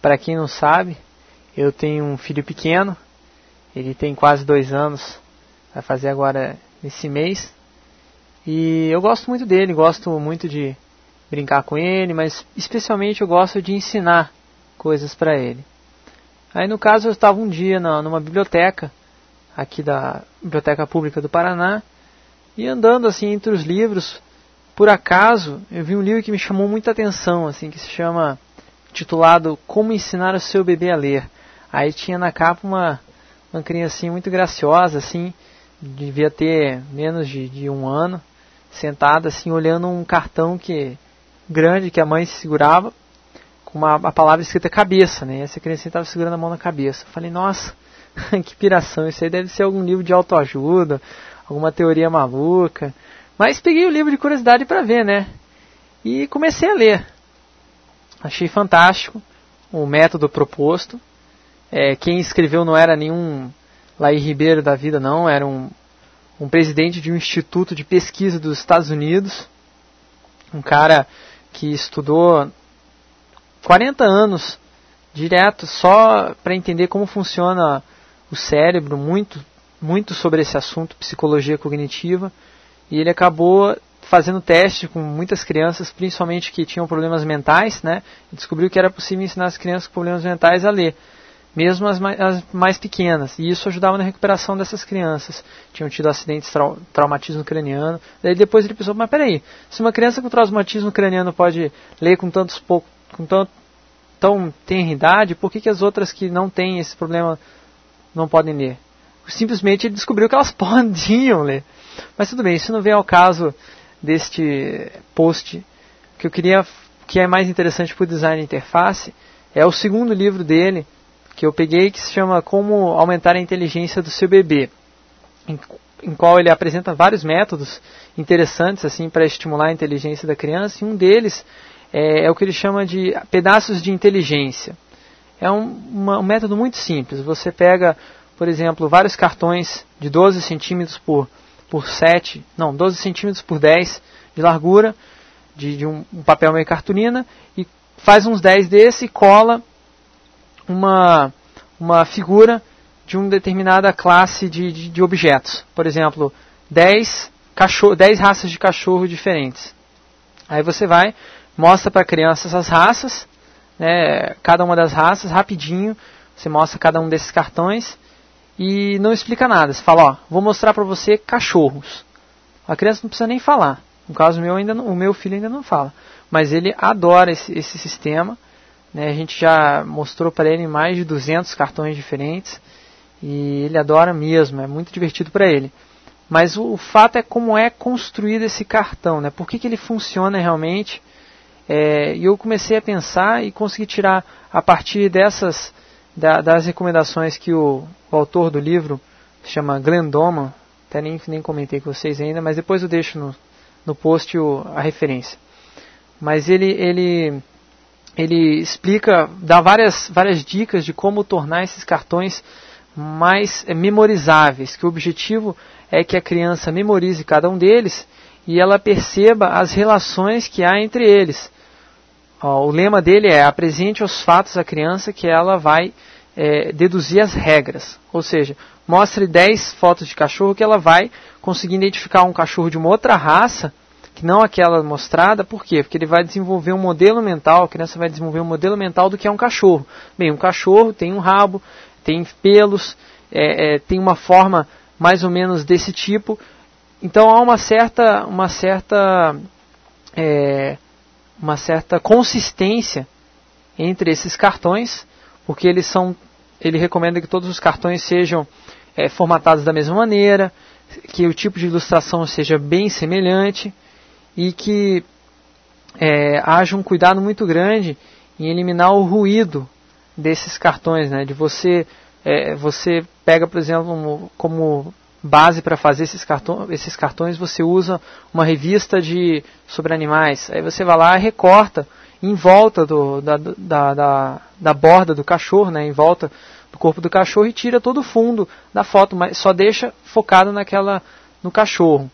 para quem não sabe, eu tenho um filho pequeno, ele tem quase dois anos, vai fazer agora esse mês. E eu gosto muito dele, gosto muito de brincar com ele, mas especialmente eu gosto de ensinar coisas para ele. Aí no caso eu estava um dia na, numa biblioteca, aqui da Biblioteca Pública do Paraná, e andando assim entre os livros, por acaso eu vi um livro que me chamou muita atenção, assim, que se chama, titulado Como Ensinar o Seu Bebê a Ler. Aí tinha na capa uma, uma criancinha muito graciosa, assim, devia ter menos de, de um ano, sentada assim, olhando um cartão que grande que a mãe se segurava com uma, a palavra escrita cabeça, né? Essa criança estava segurando a mão na cabeça. Eu falei, nossa, que piração, isso aí deve ser algum livro de autoajuda, alguma teoria maluca. Mas peguei o livro de curiosidade para ver, né? E comecei a ler. Achei fantástico o método proposto. É, quem escreveu não era nenhum Laí Ribeiro da vida, não, era um, um presidente de um instituto de pesquisa dos Estados Unidos. Um cara que estudou 40 anos direto só para entender como funciona o cérebro, muito, muito sobre esse assunto, psicologia cognitiva, e ele acabou fazendo teste com muitas crianças, principalmente que tinham problemas mentais, né? Descobriu que era possível ensinar as crianças com problemas mentais a ler, mesmo as mais, as mais pequenas. E isso ajudava na recuperação dessas crianças. Tinham tido acidentes, trau traumatismo craniano. Daí depois ele pensou, mas peraí, se uma criança com traumatismo craniano pode ler com tantos poucos com tanto, tão tenra idade, por que, que as outras que não têm esse problema não podem ler? Simplesmente ele descobriu que elas podiam ler. Mas tudo bem, isso não vem ao caso deste post. Que eu queria, que é mais interessante para o design interface, é o segundo livro dele, que eu peguei, que se chama Como Aumentar a Inteligência do Seu Bebê, em, em qual ele apresenta vários métodos interessantes assim para estimular a inteligência da criança, e um deles é, é o que ele chama de pedaços de inteligência. É um, uma, um método muito simples. Você pega, por exemplo, vários cartões de 12 centímetros por, por 7, não, 12 centímetros por 10 de largura, de, de um, um, papel meio cartolina, e faz uns 10 desse e cola uma, uma figura de uma determinada classe de, de, de objetos. Por exemplo, 10, cachorro, 10 raças de cachorro diferentes. Aí você vai, mostra para a criança essas raças, né, cada uma das raças, rapidinho, você mostra cada um desses cartões e não explica nada. Você fala, ó, vou mostrar para você cachorros. A criança não precisa nem falar. No caso meu, ainda não, o meu filho ainda não fala. Mas ele adora esse, esse sistema. Né, a gente já mostrou para ele mais de 200 cartões diferentes. E ele adora mesmo, é muito divertido para ele. Mas o, o, fato é como é construído esse cartão, né? Por que, que ele funciona realmente? É, e eu comecei a pensar e consegui tirar a partir dessas da, das recomendações que o, o, autor do livro chama Glenn Doman, até nem, nem comentei com vocês ainda, mas depois eu deixo no, no post o, a referência. Mas ele, ele, ele explica, dá várias, várias dicas de como tornar esses cartões mais é, memorizáveis, que o objetivo é que a criança memorize cada um deles e ela perceba as relações que há entre eles o lema dele é apresente os fatos à criança que ela vai é, deduzir as regras. Ou seja, mostre 10 fotos de cachorro que ela vai conseguir identificar um cachorro de uma outra raça, que não aquela mostrada. Por quê? Porque ele vai desenvolver um modelo mental, a criança vai desenvolver um modelo mental do que é um cachorro. Bem, um cachorro tem um rabo, tem pelos, é, é, tem uma forma mais ou menos desse tipo. Então há uma certa, uma certa é, uma certa consistência entre esses cartões, porque eles são, ele recomenda que todos os cartões sejam é, formatados da mesma maneira, que o tipo de ilustração seja bem semelhante e que é, haja um cuidado muito grande em eliminar o ruído desses cartões, né? De você, é, você pega, por exemplo, como base para fazer esses, cartões, esses cartões, você usa uma revista de sobre animais. Aí você vai lá e recorta em volta do, da, da, da, da, borda do cachorro, né, em volta do corpo do cachorro e tira todo o fundo da foto, mas só deixa focado naquela no cachorro.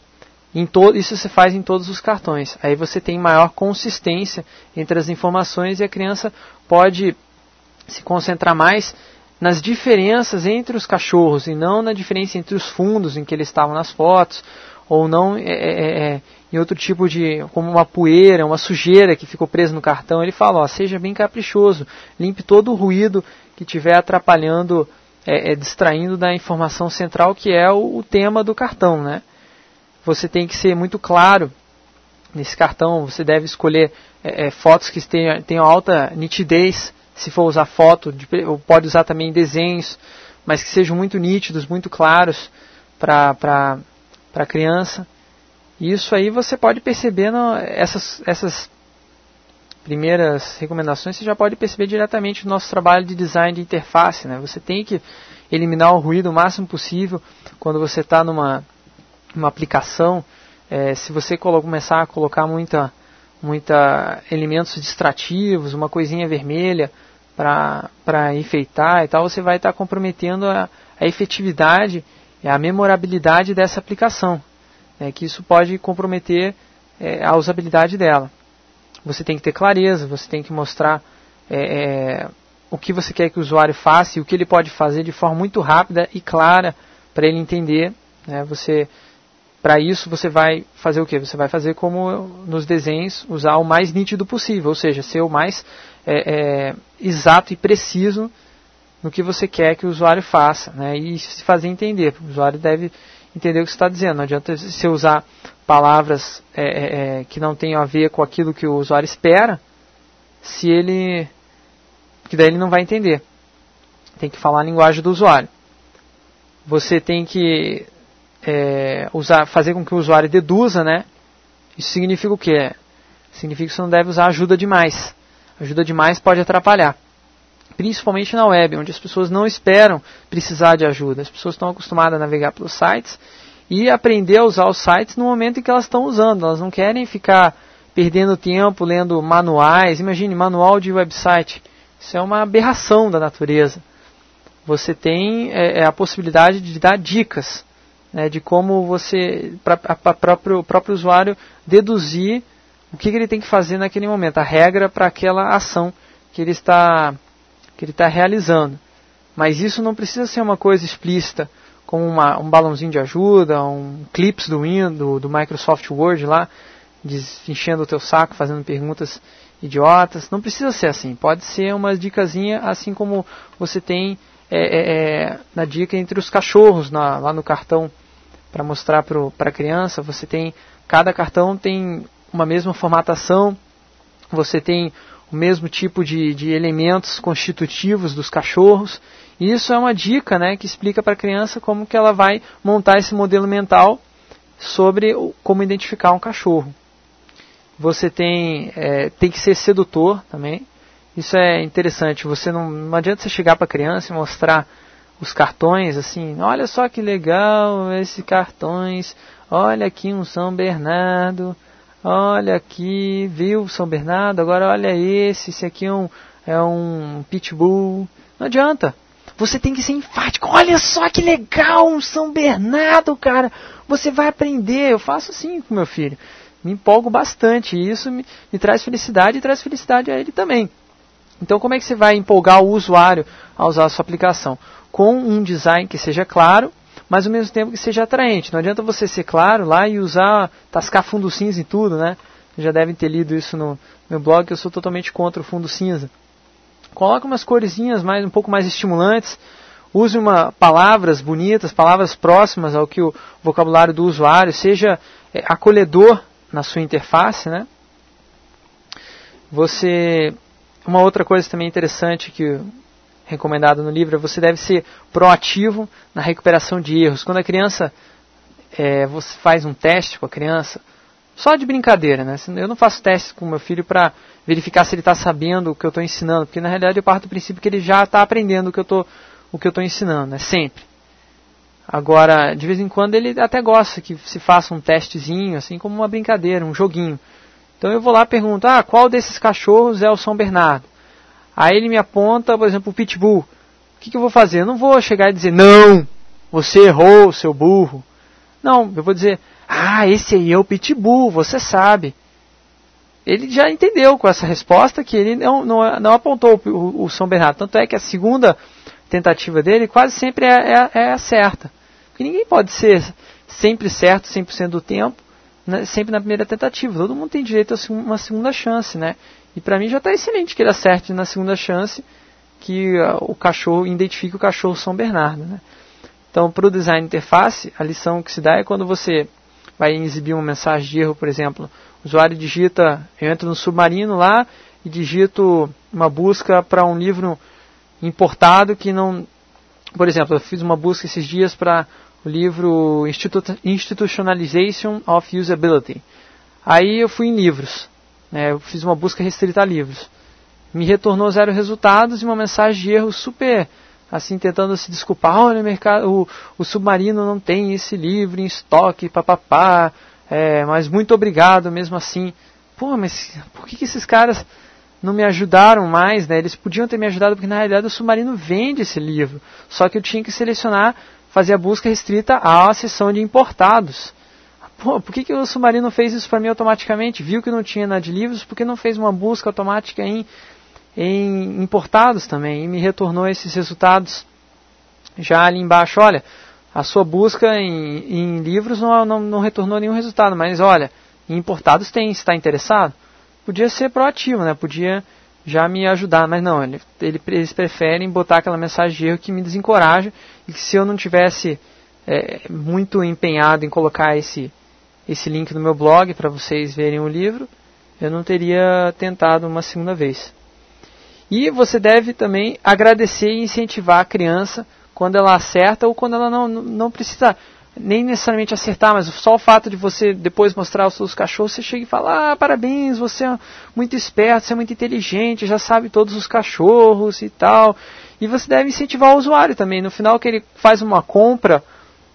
Em to, isso se faz em todos os cartões. Aí você tem maior consistência entre as informações e a criança pode se concentrar mais nas diferenças entre os cachorros e não na diferença entre os fundos em que eles estavam nas fotos ou não é, é, é, em outro tipo de como uma poeira, uma sujeira que ficou presa no cartão. Ele fala, ó, seja bem caprichoso, limpe todo o ruído que estiver atrapalhando, é, é, distraindo da informação central que é o, o tema do cartão, né? Você tem que ser muito claro nesse cartão. Você deve escolher é, fotos que tenham, tenham alta nitidez se for usar foto, pode usar também desenhos, mas que sejam muito nítidos, muito claros para a criança. Isso aí você pode perceber, no, essas, essas primeiras recomendações, você já pode perceber diretamente no nosso trabalho de design de interface. Né? Você tem que eliminar o ruído o máximo possível quando você está numa, numa aplicação. É, se você começar a colocar muita muita elementos distrativos, uma coisinha vermelha para enfeitar e tal, você vai estar tá comprometendo a, a efetividade e a memorabilidade dessa aplicação, né, que isso pode comprometer é, a usabilidade dela. Você tem que ter clareza, você tem que mostrar é, é, o que você quer que o usuário faça e o que ele pode fazer de forma muito rápida e clara para ele entender. Né, você para isso você vai fazer o que? Você vai fazer como nos desenhos, usar o mais nítido possível, ou seja, ser o mais é, é, exato e preciso no que você quer que o usuário faça, né? E se fazer entender. O usuário deve entender o que você está dizendo. Não adianta você usar palavras é, é, é, que não tenham a ver com aquilo que o usuário espera, se ele, que daí ele não vai entender. Tem que falar a linguagem do usuário. Você tem que é, usar, fazer com que o usuário deduza, né? Isso significa o quê? Significa que você não deve usar ajuda demais. Ajuda demais pode atrapalhar. Principalmente na web, onde as pessoas não esperam precisar de ajuda. As pessoas estão acostumadas a navegar pelos sites e aprender a usar os sites no momento em que elas estão usando. Elas não querem ficar perdendo tempo lendo manuais. Imagine, manual de website. Isso é uma aberração da natureza. Você tem é, é a possibilidade de dar dicas né, de como você, para próprio, o próprio usuário, deduzir o que, que, ele tem que fazer naquele momento, a regra para aquela ação que ele está que ele está realizando. Mas isso não precisa ser uma coisa explícita, como uma, um balãozinho de ajuda, um clips do Windows, do Microsoft Word lá, enchendo o teu saco, fazendo perguntas idiotas. Não precisa ser assim. Pode ser uma dicasinha, assim como você tem é, é, é na dica entre os cachorros na, lá no cartão para mostrar para a criança. Você tem cada cartão tem uma mesma formatação, você tem o mesmo tipo de, de elementos constitutivos dos cachorros. E isso é uma dica, né, que explica para a criança como que ela vai montar esse modelo mental sobre como identificar um cachorro. Você tem é, tem que ser sedutor também. Isso é interessante. Você não, não adianta você chegar para a criança e mostrar os cartões, assim, olha só que legal esses cartões, olha aqui um São Bernardo, olha aqui, viu São Bernardo, agora olha esse, esse aqui é um, é um Pitbull. Não adianta. Você tem que ser enfático. Olha só que legal um São Bernardo, cara. Você vai aprender. Eu faço assim com meu filho. Me empolgo bastante. E isso me, me traz felicidade e traz felicidade a ele também. Então, como é que você vai empolgar o usuário a usar a sua aplicação? Com um design que seja claro, mas ao mesmo tempo que seja atraente. Não adianta você ser claro lá e usar, tascar fundo cinza em tudo, né? Já devem ter lido isso no meu blog, eu sou totalmente contra o fundo cinza. Coloque umas corzinhas mais, um pouco mais estimulantes. Use uma, palavras bonitas, palavras próximas ao que o vocabulário do usuário, seja é, acolhedor na sua interface, né? Você uma outra coisa também interessante que recomendado no livro é você deve ser proativo na recuperação de erros. Quando a criança é, você faz um teste com a criança, só de brincadeira, né? Eu não faço testes com meu filho para verificar se ele está sabendo o que eu estou ensinando, porque na realidade eu parto do princípio que ele já está aprendendo o que eu estou o que eu estou ensinando, né? Sempre. Agora, de vez em quando ele até gosta que se faça um testezinho, assim como uma brincadeira, um joguinho. Então eu vou lá e pergunto, ah, qual desses cachorros é o São Bernardo? Aí ele me aponta, por exemplo, o Pitbull. O que, que eu vou fazer? Eu não vou chegar e dizer, não, você errou, seu burro. Não, eu vou dizer, ah, esse aí é o Pitbull, você sabe. ele já entendeu com essa resposta que ele não, não, não apontou o, o, São Bernardo. Tanto é que a segunda tentativa dele quase sempre é, é, é a certa. Porque ninguém pode ser sempre certo 100% do tempo, sempre na primeira tentativa. Todo mundo tem direito a uma segunda chance, né? E para mim já está excelente que ele acerte na segunda chance que uh, o cachorro identifique o cachorro São Bernardo, né? Então, para o design interface, a lição que se dá é quando você vai exibir uma mensagem de erro, por exemplo, o usuário digita, eu entro no submarino lá e digito uma busca para um livro importado que não. Por exemplo, eu fiz uma busca esses dias para o livro Institutionalization of Usability. Aí eu fui em livros, né, eu fiz uma busca restrita a livros. Me retornou zero resultados e uma mensagem de erro super assim tentando se desculpar, olha, o, mercado, o, o submarino não tem esse livro em estoque, papapá, é, mas muito obrigado mesmo assim. Pô, mas por que, que esses caras não me ajudaram mais, né? Eles podiam ter me ajudado porque na realidade o submarino vende esse livro. Só que eu tinha que selecionar, fazer a busca restrita à seção de importados. Pô, por que, que o submarino fez isso para mim automaticamente? Viu que não tinha na de livros, por que não fez uma busca automática em em importados também e me retornou esses resultados já ali embaixo. Olha, a sua busca em, em livros não, não, não, retornou nenhum resultado, mas olha, em importados tem, está interessado? Podia ser proativo, né? Podia já me ajudar, mas não, ele, ele, eles preferem botar aquela mensagem de erro que me desencoraja e que se eu não tivesse é, muito empenhado em colocar esse, esse link no meu blog para vocês verem o livro, eu não teria tentado uma segunda vez. E você deve também agradecer e incentivar a criança quando ela acerta ou quando ela não, não precisa nem necessariamente acertar, mas só o fato de você depois mostrar os seus cachorros, você chega e fala: Ah, parabéns, você é muito esperto, você é muito inteligente, já sabe todos os cachorros e tal. E você deve incentivar o usuário também. No final, que ele faz uma compra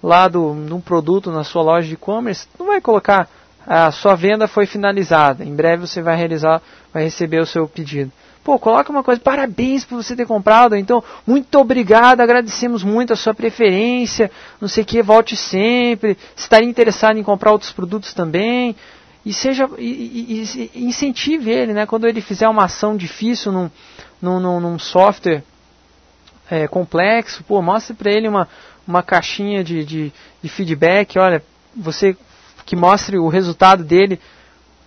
lá de um produto na sua loja de e-commerce, não vai colocar a sua venda foi finalizada. Em breve você vai realizar, vai receber o seu pedido. Pô, coloca uma coisa, parabéns por você ter comprado, então, muito obrigado, agradecemos muito a sua preferência, não sei o que, volte sempre, se estaria interessado em comprar outros produtos também, e seja, e, e, e incentive ele, né, quando ele fizer uma ação difícil num, num, num, software é, complexo, pô, mostre para ele uma, uma caixinha de, de, de, feedback, olha, você que mostre o resultado dele,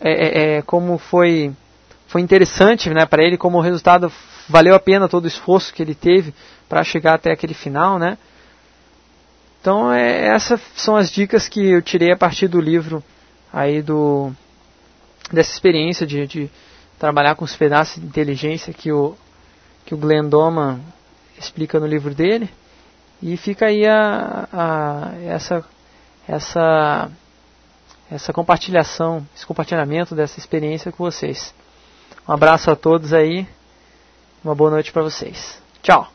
é, é, é como foi foi interessante né, para ele, como o resultado valeu a pena todo o esforço que ele teve para chegar até aquele final, né? Então, é, essas são as dicas que eu tirei a partir do livro aí do dessa experiência de, de trabalhar com os pedaços de inteligência que o que o Glenn Doman explica no livro dele. E fica aí a, a, essa essa essa compartilhação, esse compartilhamento dessa experiência com vocês. Um abraço a todos aí. Uma boa noite para vocês. Tchau.